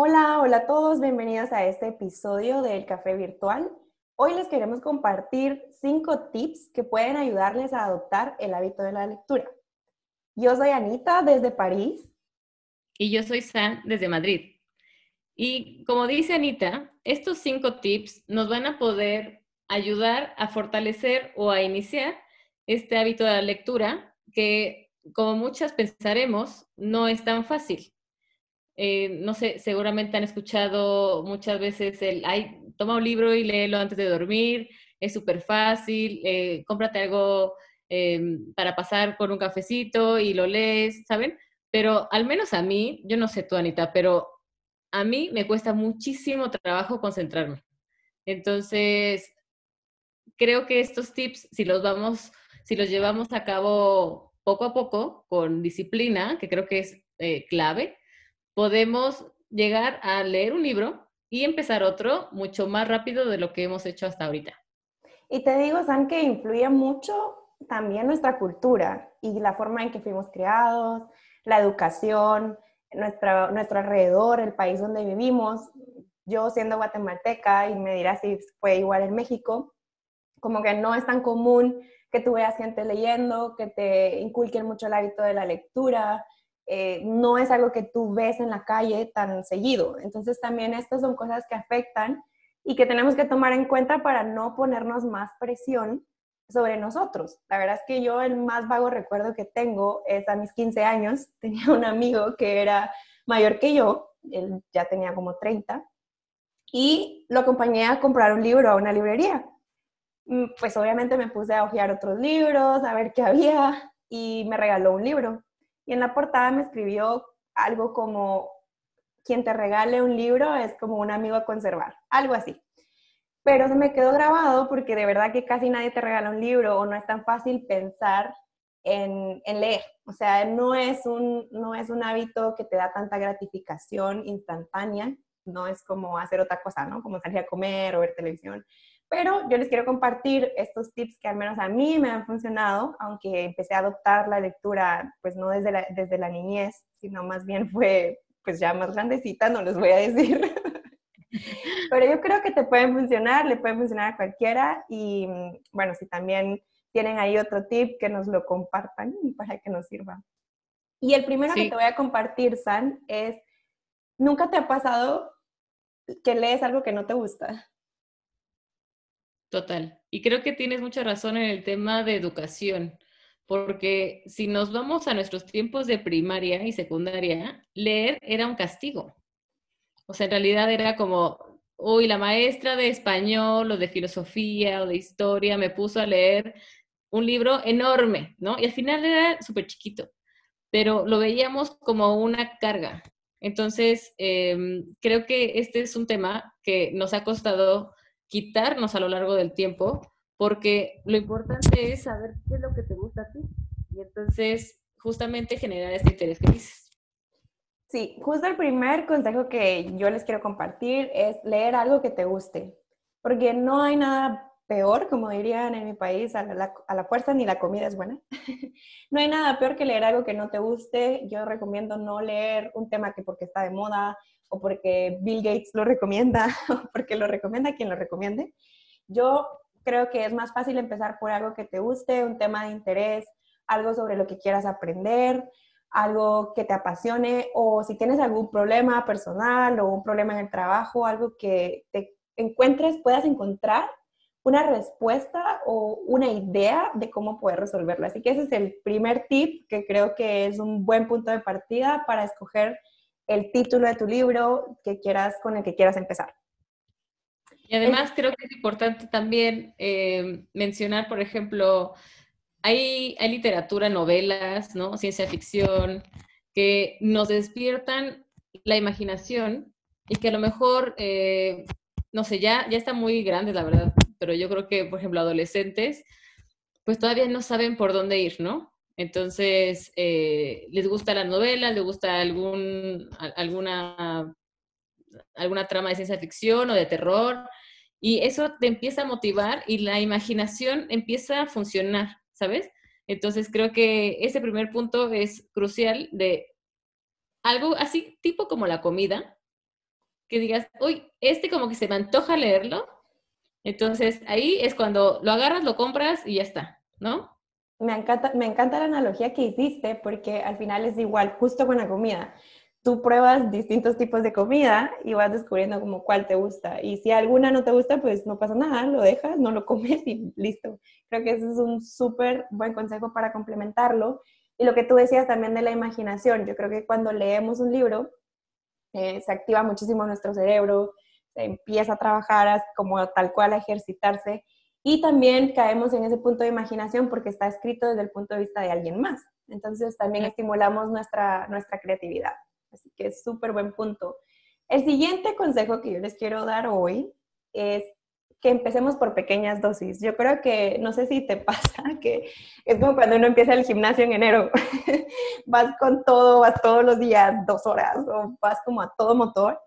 Hola, hola a todos, bienvenidos a este episodio del Café Virtual. Hoy les queremos compartir cinco tips que pueden ayudarles a adoptar el hábito de la lectura. Yo soy Anita desde París. Y yo soy San desde Madrid. Y como dice Anita, estos cinco tips nos van a poder ayudar a fortalecer o a iniciar este hábito de la lectura que, como muchas pensaremos, no es tan fácil. Eh, no sé, seguramente han escuchado muchas veces el, ay, toma un libro y léelo antes de dormir, es súper fácil, eh, cómprate algo em, para pasar con un cafecito y lo lees, ¿saben? Pero al menos a mí, yo no sé tú, Anita, pero a mí me cuesta muchísimo trabajo concentrarme. Entonces, creo que estos tips, si los vamos, si los llevamos a cabo poco a poco, con disciplina, que creo que es eh, clave, podemos llegar a leer un libro y empezar otro mucho más rápido de lo que hemos hecho hasta ahorita. Y te digo, San, que influye mucho también nuestra cultura y la forma en que fuimos criados, la educación, nuestra, nuestro alrededor, el país donde vivimos. Yo siendo guatemalteca, y me dirás si fue igual en México, como que no es tan común que tú veas gente leyendo, que te inculquen mucho el hábito de la lectura, eh, no es algo que tú ves en la calle tan seguido. Entonces también estas son cosas que afectan y que tenemos que tomar en cuenta para no ponernos más presión sobre nosotros. La verdad es que yo el más vago recuerdo que tengo es a mis 15 años, tenía un amigo que era mayor que yo, él ya tenía como 30, y lo acompañé a comprar un libro a una librería. Mm, pues obviamente me puse a hojear otros libros, a ver qué había, y me regaló un libro. Y en la portada me escribió algo como, quien te regale un libro es como un amigo a conservar, algo así. Pero se me quedó grabado porque de verdad que casi nadie te regala un libro o no es tan fácil pensar en, leer. O sea, no es, un, no es un hábito que te da tanta gratificación instantánea, no es como hacer otra cosa, ¿no? Como salir a comer o ver televisión. Pero yo les quiero compartir estos tips que al menos a mí me han funcionado, aunque empecé a adoptar la lectura, pues no desde la, desde la niñez, sino más bien fue pues ya más grandecita, no les voy a decir. Pero yo creo que te pueden funcionar, le pueden funcionar a cualquiera y bueno, si también tienen ahí otro tip, que nos lo compartan para que nos sirva. Y el primero que te voy a compartir, San, es, ¿nunca te ha pasado que lees algo que no te gusta? Total. Y creo que tienes mucha razón en el tema de educación, porque si nos vamos a nuestros tiempos de primaria y secundaria, leer era un castigo. O sea, en realidad era como, uy, la maestra de español o de filosofía o de historia me puso a leer un libro enorme, ¿no? Y al final era súper chiquito, pero lo veíamos como una carga. Entonces, em, creo que este es un tema que nos ha costado quitarnos a lo largo del tiempo, porque lo importante es saber qué es lo que te gusta a ti. Y entonces, justamente generar este interés que dices. Sí, justo el primer consejo que yo les quiero compartir es leer algo que te guste, porque no hay nada peor, como dirían en mi país, a la, a la fuerza ni la comida es buena. no hay nada peor que leer algo que no te guste. Yo recomiendo no leer un tema que porque está de moda o porque Bill Gates lo recomienda, o porque lo recomienda quien lo recomiende. Yo creo que es más fácil empezar por algo que te guste, un tema de interés, algo sobre lo que quieras aprender, algo que te apasione, o si tienes algún problema personal o un problema en el trabajo, algo que te encuentres, puedas encontrar una respuesta o una idea de cómo poder resolverlo. Así que ese es el primer tip que creo que es un buen punto de partida para escoger el título de tu libro que quieras, con el que quieras empezar. Y además creo que es importante también eh, mencionar, por ejemplo, hay, hay literatura, novelas, ¿no? ciencia ficción, que nos despiertan la imaginación y que a lo mejor, eh, no sé, ya, ya está muy grande, la verdad, pero yo creo que, por ejemplo, adolescentes, pues todavía no saben por dónde ir, ¿no? Entonces, eh, les gusta la novela, les gusta algún, alguna, alguna trama de ciencia ficción o de terror, y eso te empieza a motivar y la imaginación empieza a funcionar, ¿sabes? Entonces, creo que ese primer punto es crucial de algo así, tipo como la comida, que digas, uy, este como que se me antoja leerlo. Entonces ahí es cuando lo agarras, lo compras y ya está, ¿no? Me encanta, me encanta la analogía que hiciste porque al final es igual, justo con la comida. Tú pruebas distintos tipos de comida y vas descubriendo como cuál te gusta. Y si alguna no te gusta, pues no pasa nada, lo dejas, no lo comes y listo. Creo que ese es un súper buen consejo para complementarlo. Y lo que tú decías también de la imaginación, yo creo que cuando leemos un libro, eh, se activa muchísimo nuestro cerebro, se empieza a trabajar como tal cual a ejercitarse y también caemos en ese punto de imaginación porque está escrito desde el punto de vista de alguien más. Entonces también estimulamos nuestra, nuestra creatividad. Así que es súper buen punto. El siguiente consejo que yo les quiero dar hoy es que empecemos por pequeñas dosis. Yo creo que, no sé si te pasa, que es como cuando uno empieza el gimnasio en enero. vas con todo, vas todos los días, dos horas, o vas como a todo motor.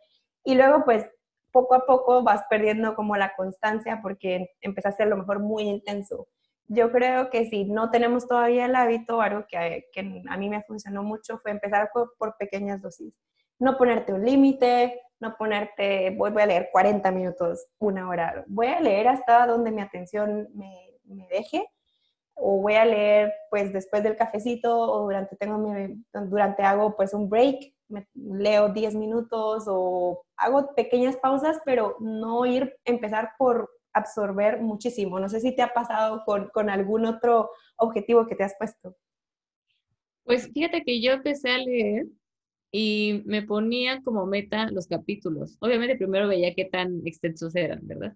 Y luego, pues, poco a poco vas perdiendo como la constancia porque empezaste a lo mejor muy intenso. Yo creo que si no tenemos todavía el hábito, algo que, a mí me funcionó mucho fue empezar por, pequeñas dosis. No ponerte un límite, no ponerte, voy, a leer 40 minutos, una hora. Voy a leer hasta donde mi atención me, deje o voy a leer pues después del cafecito o durante, tengo mi, durante hago pues un break, me, leo 10 minutos o hago pequeñas pausas, pero no ir, empezar por absorber muchísimo. No sé si te ha pasado con, con algún otro objetivo que te has puesto. Pues fíjate que yo empecé a leer y me ponía como meta los capítulos. Obviamente primero veía qué tan extensos eran, ¿verdad?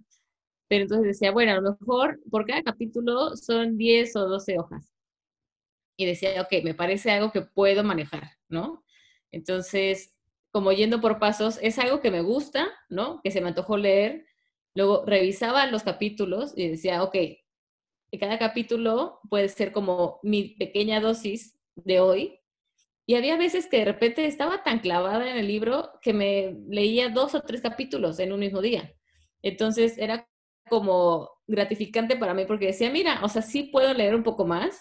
Pero entonces decía, bueno, a lo mejor por cada capítulo son 10 o 12 hojas. Y decía, ok, me parece algo que puedo manejar, ¿no? Entonces, como yendo por pasos, es algo que me gusta, ¿no? Que se me antojó leer. Luego revisaba los capítulos y decía, ok, cada capítulo puede ser como mi pequeña dosis de hoy y había veces que de repente estaba tan clavada en el libro que me leía dos o tres capítulos en un mismo día. Entonces era como gratificante para mí porque decía, mira, o sea, sí puedo leer un poco más,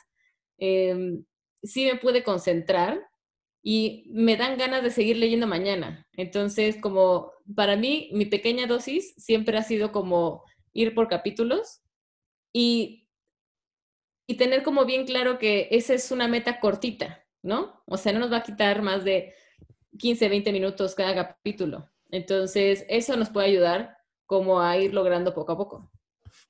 em, sí me pude concentrar y me dan ganas de seguir leyendo mañana. Entonces, como para mí, mi pequeña dosis siempre ha sido como ir por capítulos y, y tener como bien claro que esa es una meta cortita, ¿no? O sea, no nos va a quitar más de 15, 20 minutos cada capítulo. Entonces, eso nos puede ayudar como a ir logrando poco a poco.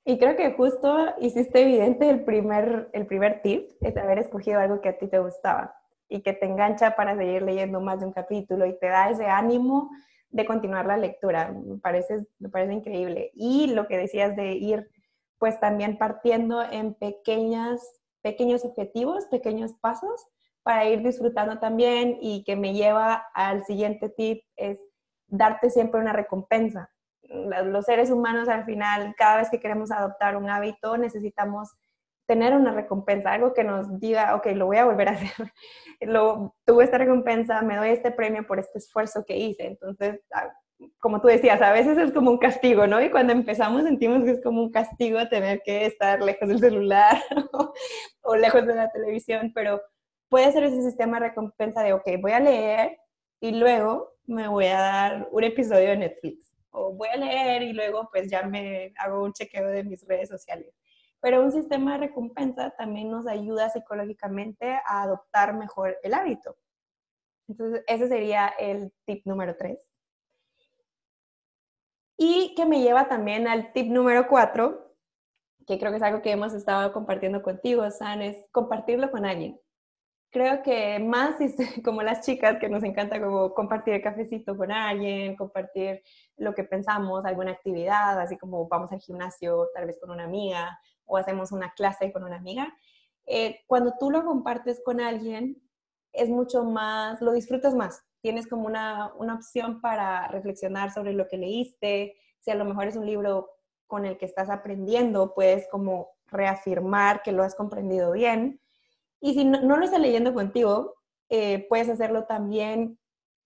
Y creo que justo hiciste evidente el primer, el primer tip, es haber escogido algo que a ti te gustaba y que te engancha para seguir leyendo más de un capítulo y te da ese ánimo de continuar la lectura. Me parece, me parece increíble. Y lo que decías de ir pues también partiendo en pequeñas, pequeños objetivos, pequeños pasos para ir disfrutando también y que me lleva al siguiente tip es darte siempre una recompensa. Los seres humanos al final, cada vez que queremos adoptar un hábito, necesitamos tener una recompensa, algo que nos diga, ok, lo voy a volver a hacer. Lo, tuve esta recompensa, me doy este premio por este esfuerzo que hice. Entonces, ah, como tú decías, a veces es como un castigo, ¿no? Y cuando empezamos sentimos que es como un castigo tener que estar lejos del celular o lejos de la televisión, pero puede ser ese sistema de recompensa de, ok, voy a leer y luego me voy a dar un episodio de Netflix. O voy a leer y luego pues ya me hago un chequeo de mis redes sociales. Pero un sistema de recompensa también nos ayuda psicológicamente a adoptar mejor el hábito. Entonces, ese sería el tip número tres. Y que me lleva también al tip número cuatro, que creo que es algo que hemos estado compartiendo contigo, San, es compartirlo con alguien creo que más como las chicas que nos encanta como compartir el cafecito con alguien, compartir lo que pensamos, alguna actividad, así como vamos al gimnasio tal vez con una amiga o hacemos una clase con una amiga. Eh, cuando tú lo compartes con alguien, es mucho más, lo disfrutas más. Tienes como una, una opción para reflexionar sobre lo que leíste. Si a lo mejor es un libro con el que estás aprendiendo, puedes como reafirmar que lo has comprendido bien y si no, lo estás leyendo contigo, eh, puedes hacerlo también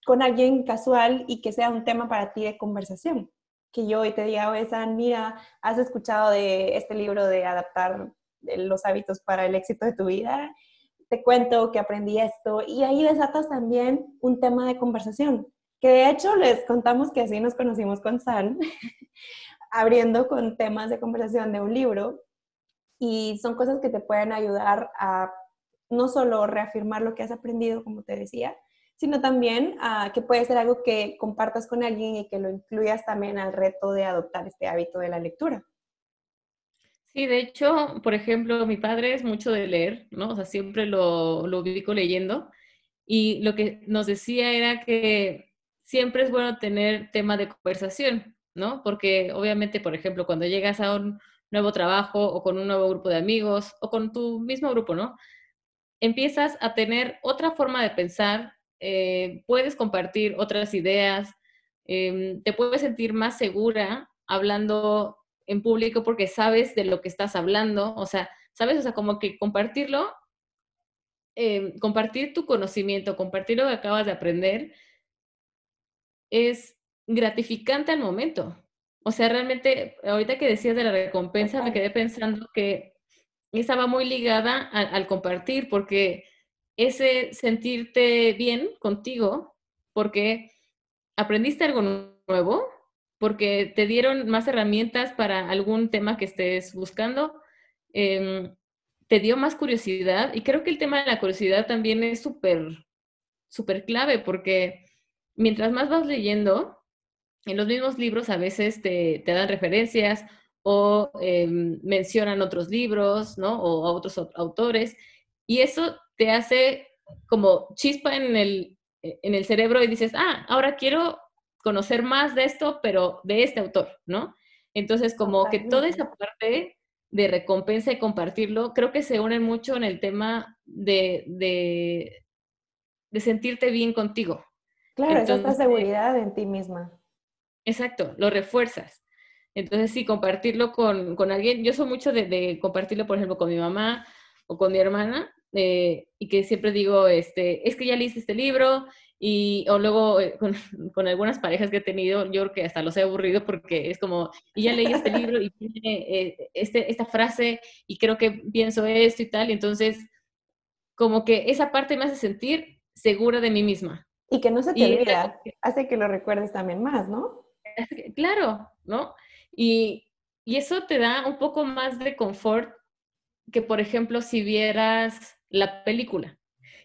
con alguien casual y que sea un tema para ti de conversación. Que yo hoy te diga, oye, San, mira, has escuchado de este libro de adaptar los hábitos para el éxito de tu vida. Te cuento que aprendí esto y ahí desatas también un tema de conversación. que de hecho les contamos que así nos conocimos con San, abriendo con temas de conversación de un libro y son cosas que te pueden ayudar a no solo reafirmar lo que has aprendido, como te decía, sino también a que puede ser algo que compartas con alguien y que lo incluyas también al reto de adoptar este hábito de la lectura. Sí, de hecho, por ejemplo, mi padre es mucho de leer, ¿no? O sea, siempre lo, lo ubico leyendo. Y lo que nos decía era que siempre es bueno tener tema de conversación, ¿no? Porque obviamente, por ejemplo, cuando llegas a un nuevo trabajo o con un nuevo grupo de amigos o con tu mismo grupo, ¿no? Empiezas a tener otra forma de pensar, eh, puedes compartir otras ideas, em, te puedes sentir más segura hablando en público porque sabes de lo que estás hablando, o sea, sabes, o sea, como que compartirlo, em, compartir tu conocimiento, compartir lo que acabas de aprender, es gratificante al momento. O sea, realmente, ahorita que decías de la recompensa, me quedé pensando que estaba muy ligada al compartir, porque ese sentirte bien contigo, porque aprendiste algo nuevo, porque te dieron más herramientas para algún tema que estés buscando, em, te dio más curiosidad y creo que el tema de la curiosidad también es súper, súper clave porque mientras más vas leyendo, en los mismos libros a veces te, dan referencias o em, mencionan otros libros, ¿no? O a otros autores y eso te hace como chispa en el, en el cerebro y dices, ah, ahora quiero conocer más de esto, pero de este autor, ¿no? Entonces, como que toda esa parte de recompensa y compartirlo, creo que se unen mucho en el tema de, de, sentirte bien contigo. Claro, es esta seguridad en ti misma. Exacto, lo refuerzas. Entonces, sí, compartirlo con, con alguien. Yo soy mucho de, de, compartirlo, por ejemplo, con mi mamá o con mi hermana, eh, y que siempre digo, este, es que ya leíste este libro y, o luego eh, con, algunas parejas que he tenido, yo creo que hasta los he aburrido porque es como, y ya leí este libro y tiene eh, este, esta frase y creo que pienso esto y tal, y entonces como que esa parte me hace sentir segura de mí misma. Y que no se te olvida, hace que lo recuerdes también más, ¿no? Claro, ¿no? Y, y eso te da un poco más de confort que, por ejemplo, si vieras la película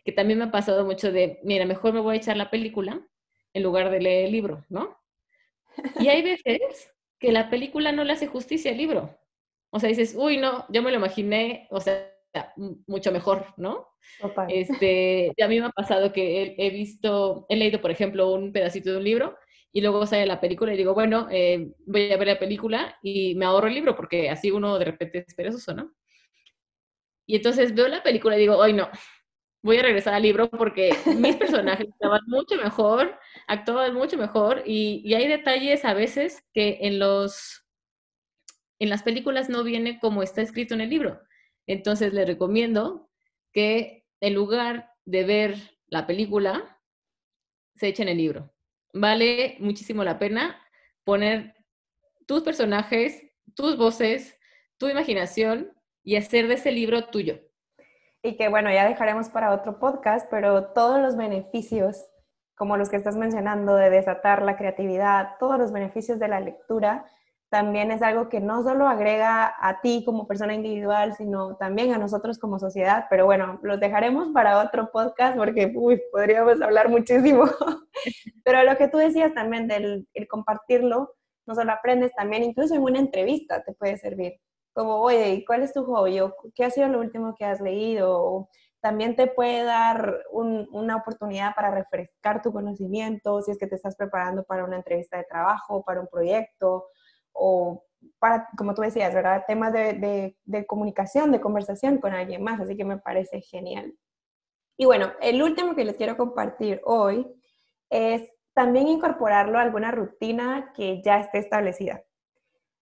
que también me ha pasado mucho de, mira, mejor me voy a echar la película en lugar de leer el libro, ¿no? Y hay veces que la película no le hace justicia al libro. O sea, dices, uy, no, yo me lo imaginé, o sea, mucho mejor, ¿no? Este, a mí me ha pasado que he, visto, he leído, por ejemplo, un pedacito de un libro y luego sale la película y digo, bueno, eh, voy a ver la película y me ahorro el libro porque así uno de repente es perezoso, ¿no? Y entonces veo la película y digo, hoy no, voy a regresar al libro porque mis personajes estaban mucho mejor, actuaban mucho mejor y, hay detalles a veces que en los en las películas no viene como está escrito en el libro. Entonces les recomiendo que en lugar de ver la película, se echen el libro. Vale muchísimo la pena poner tus personajes, tus voces, tu imaginación y hacer de ese libro tuyo y que bueno, ya dejaremos para otro podcast, pero todos los beneficios, como los que estás mencionando, de desatar la creatividad, todos los beneficios de la lectura, también es algo que no solo agrega a ti como persona individual, sino también a nosotros como sociedad. Pero bueno, los dejaremos para otro podcast porque uy, podríamos hablar muchísimo. Pero lo que tú decías también del compartirlo, no solo aprendes, también incluso en una entrevista te puede servir como, oye, ¿cuál es tu hobby? O, ¿Qué ha sido lo último que has leído? también te puede dar una oportunidad para refrescar tu conocimiento si es que te estás preparando para una entrevista de trabajo, para un proyecto o para, como tú decías, ¿verdad? Temas de, de comunicación, de conversación con alguien más, así que me parece genial. Y bueno, el último que les quiero compartir hoy es también incorporarlo a alguna rutina que ya esté establecida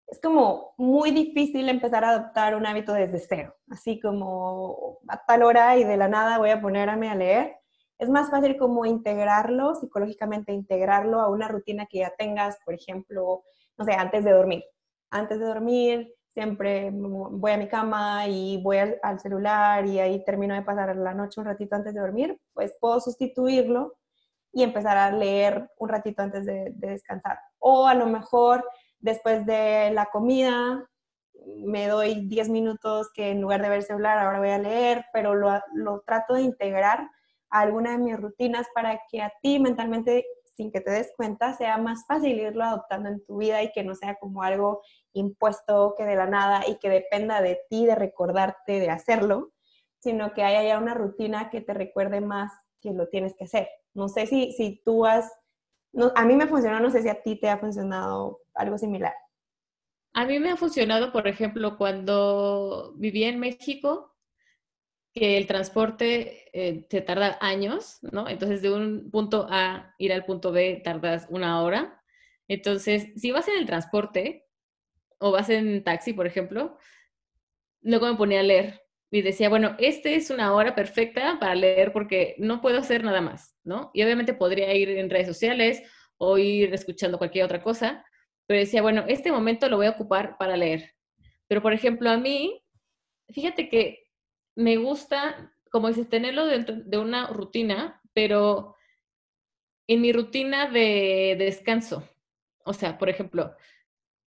es como muy difícil empezar a adoptar un hábito desde cero, así como a tal hora y de la nada voy a ponerme a leer. Es más fácil como integrarlo, psicológicamente integrarlo a una rutina que ya tengas, por ejemplo, no sé, antes de dormir. Antes de dormir, siempre voy a mi cama y voy al, celular y ahí termino de pasar la noche un ratito antes de dormir, pues puedo sustituirlo y empezar a leer un ratito antes de, descansar. O a lo mejor después de la comida me doy 10 minutos que en lugar de ver celular ahora voy a leer, pero lo, lo trato de integrar a alguna de mis rutinas para que a ti mentalmente sin que te des cuenta, sea más fácil irlo adoptando en tu vida y que no sea como algo impuesto que de la nada y que dependa de ti de recordarte de hacerlo, sino que haya ya una rutina que te recuerde más que lo tienes que hacer. No sé si, si tú has, a mí me funcionó, no sé si a ti te ha funcionado algo similar. A mí me ha funcionado, por ejemplo, cuando vivía en México, que el transporte eh, se tarda años, ¿no? Entonces, de un punto A ir al punto B tardas una hora. Entonces, si vas en el transporte o vas en taxi, por ejemplo, luego me ponía a leer y decía, bueno, este es una hora perfecta para leer porque no puedo hacer nada más, ¿no? Y obviamente podría ir en redes sociales o ir escuchando cualquier otra cosa, pero decía, bueno, este momento lo voy a ocupar para leer. Pero, por ejemplo, a mí, fíjate que me gusta, como dices, tenerlo dentro de una rutina, pero en mi rutina de, descanso. O sea, por ejemplo,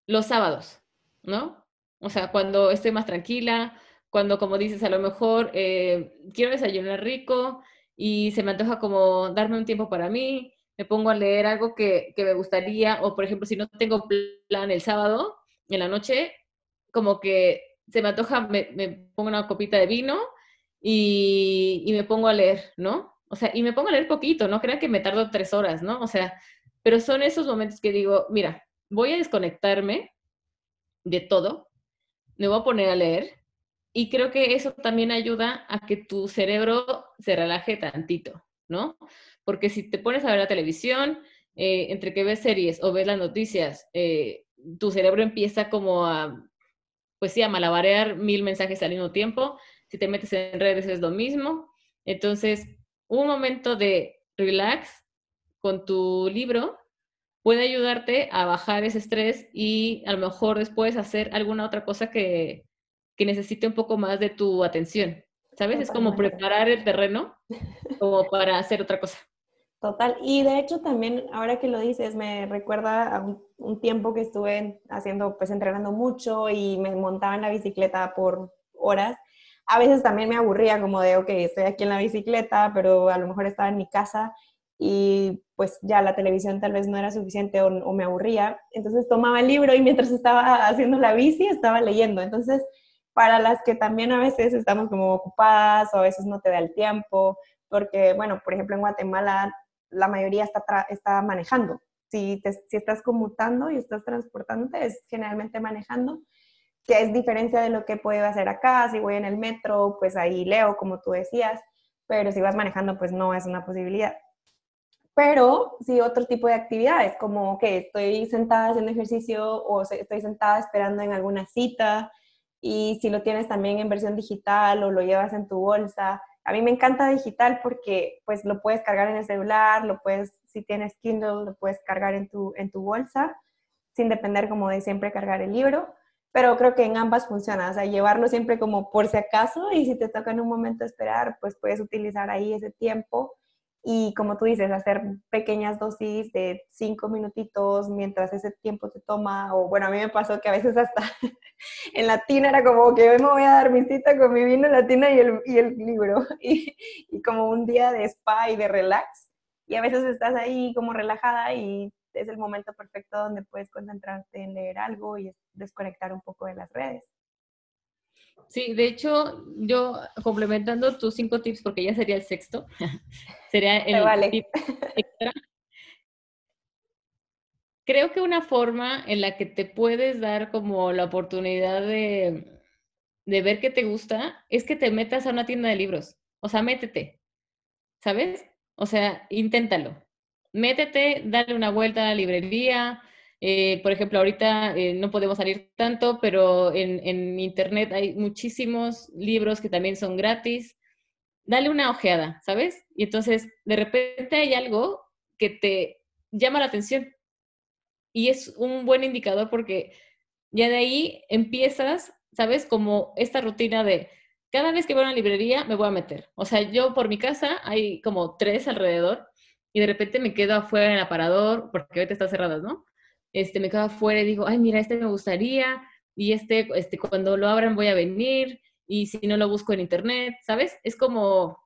los sábados, ¿no? O sea, cuando estoy más tranquila, cuando, como dices, a lo mejor eh, quiero desayunar rico y se me antoja como darme un tiempo para mí, me pongo a leer algo que, que me gustaría, o por ejemplo, si no tengo plan el sábado, en la noche, como que se me antoja, me, pongo una copita de vino y, me pongo a leer, ¿no? O sea, y me pongo a leer poquito, no crean que me tardo tres horas, ¿no? O sea, pero son esos momentos que digo, mira, voy a desconectarme de todo, me voy a poner a leer y creo que eso también ayuda a que tu cerebro se relaje tantito, ¿no? Porque si te pones a ver la televisión, eh, entre que ves series o ves las noticias, eh, tu cerebro empieza como a pues sí, a malabarear mil mensajes al mismo tiempo. Si te metes en redes es lo mismo. Entonces, un momento de relax con tu libro puede ayudarte a bajar ese estrés y a lo mejor después hacer alguna otra cosa que, que necesite un poco más de tu atención. ¿Sabes? Es como preparar el terreno como para hacer otra cosa. Total. Y de hecho también, ahora que lo dices, me recuerda a un, tiempo que estuve haciendo, pues entrenando mucho y me montaba en la bicicleta por horas. A veces también me aburría como de, ok, estoy aquí en la bicicleta, pero a lo mejor estaba en mi casa y pues ya la televisión tal vez no era suficiente o, o me aburría. Entonces tomaba el libro y mientras estaba haciendo la bici estaba leyendo. Entonces, para las que también a veces estamos como ocupadas o a veces no te da el tiempo, porque, bueno, por ejemplo, en Guatemala la mayoría está, está manejando. Si, si estás conmutando y estás transportándote, es generalmente manejando, que es diferencia de lo que puedo hacer acá. Si voy en el metro, pues ahí leo, como tú decías, pero si vas manejando, pues no es una posibilidad. Pero sí otro tipo de actividades, como que estoy sentada haciendo ejercicio o estoy sentada esperando en alguna cita y si lo tienes también en versión digital o lo llevas en tu bolsa, a mí me encanta digital porque pues lo puedes cargar en el celular, lo puedes, si tienes Kindle, lo puedes cargar en tu, en tu bolsa, sin depender como de siempre cargar el libro. Pero creo que en ambas funciona, o llevarlo siempre como por si acaso y si te toca en un momento esperar, pues puedes utilizar ahí ese tiempo y como tú dices, hacer pequeñas dosis de cinco minutitos mientras ese tiempo te toma, o bueno, a mí me pasó que a veces hasta en la tina era como que me voy a dar mi cita con mi vino en la tina y el, y el libro, y, y, como un día de spa y de relax, y a veces estás ahí como relajada y es el momento perfecto donde puedes concentrarte en leer algo y desconectar un poco de las redes. Sí, de hecho, yo complementando tus cinco tips, porque ya sería el sexto, sería el tip extra. Creo que una forma en la que te puedes dar como la oportunidad de, de ver qué te gusta es que te metas a una tienda de libros. O sea, métete, ¿sabes? O sea, inténtalo. Métete, dale una vuelta a la librería, eh, por ejemplo, ahorita eh, no podemos salir tanto, pero en, internet hay muchísimos libros que también son gratis. Dale una ojeada, ¿sabes? Y entonces, de repente hay algo que te llama la atención. Y es un buen indicador porque ya de ahí empiezas, ¿sabes? Como esta rutina de cada vez que voy a una librería me voy a meter. O sea, yo por mi casa hay como tres alrededor y de repente me quedo afuera en el aparador, porque ahorita está cerrado, ¿no? Este, me quedo afuera y digo, ay, mira, este me gustaría, y este, este, cuando lo abran voy a venir, y si no lo busco en internet, ¿sabes? Es como...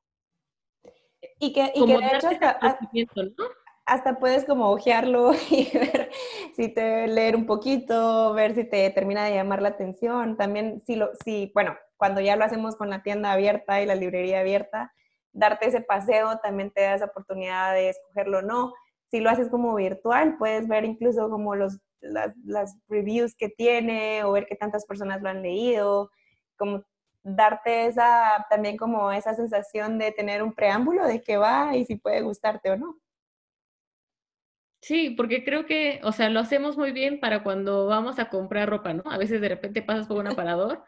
Y que, y que de hecho hasta, hasta puedes como ojearlo y ver si te leer un poquito, ver si te termina de llamar la atención. También si lo, si, bueno, cuando ya lo hacemos con la tienda abierta y la librería abierta, darte ese paseo también te da esa oportunidad de escogerlo o no. Si lo haces como virtual, puedes ver incluso como los, las, las reviews que tiene o ver qué tantas personas lo han leído, como darte esa, también como esa sensación de tener un preámbulo de qué va y si puede gustarte o no. Sí, porque creo que, o sea, lo hacemos muy bien para cuando vamos a comprar ropa, ¿no? A veces de repente pasas por un aparador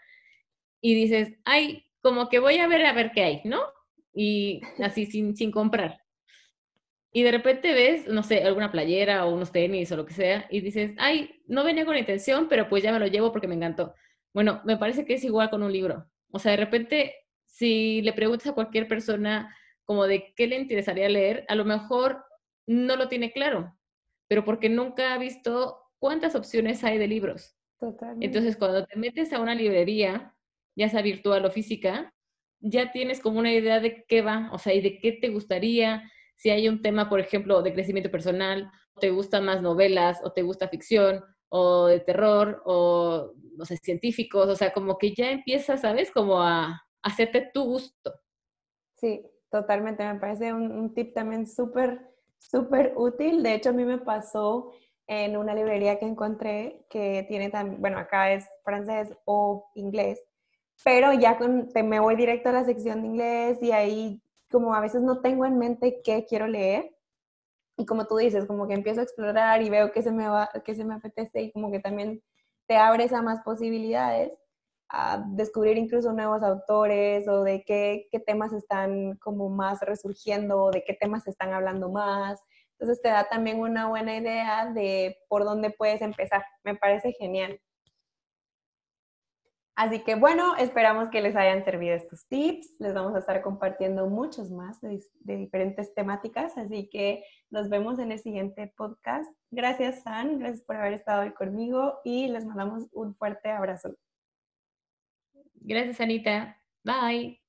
y dices, ay, como que voy a ver a ver qué hay, ¿no? Y así sin, sin comprar. Y de repente ves, no sé, alguna playera o unos tenis o lo que sea, y dices, ay, no venía con intención, pero pues ya me lo llevo porque me encantó. Bueno, me parece que es igual con un libro. O sea, de repente, si le preguntas a cualquier persona como de qué le interesaría leer, a lo mejor no lo tiene claro pero porque nunca ha visto cuántas opciones hay de libros. Totalmente. Entonces, cuando te metes a una librería, ya sea virtual o física, ya tienes como una idea de qué va, o sea, y de qué te gustaría, si hay un tema, por ejemplo, de crecimiento personal, te gustan más novelas, o te gusta ficción, o de terror, o, no sé, científicos, o sea, como que ya empiezas, ¿sabes? Como a, hacerte tu gusto. Sí, totalmente, me parece un, un tip también súper súper útil. De hecho, a mí me pasó en una librería que encontré que tiene también, bueno, acá es francés o inglés, pero ya con, me voy directo a la sección de inglés y ahí como a veces no tengo en mente qué quiero leer. Y como tú dices, como que empiezo a explorar y veo que se me va, que se me apetece y como que también te abres a más posibilidades a descubrir incluso nuevos autores o de qué, qué, temas están como más resurgiendo, de qué temas están hablando más. Entonces te da también una buena idea de por dónde puedes empezar. Me parece genial. Así que bueno, esperamos que les hayan servido estos tips. Les vamos a estar compartiendo muchos más de, diferentes temáticas, así que nos vemos en el siguiente podcast. Gracias, San, gracias por haber estado hoy conmigo y les mandamos un fuerte abrazo. Gracias, Anita. Bye.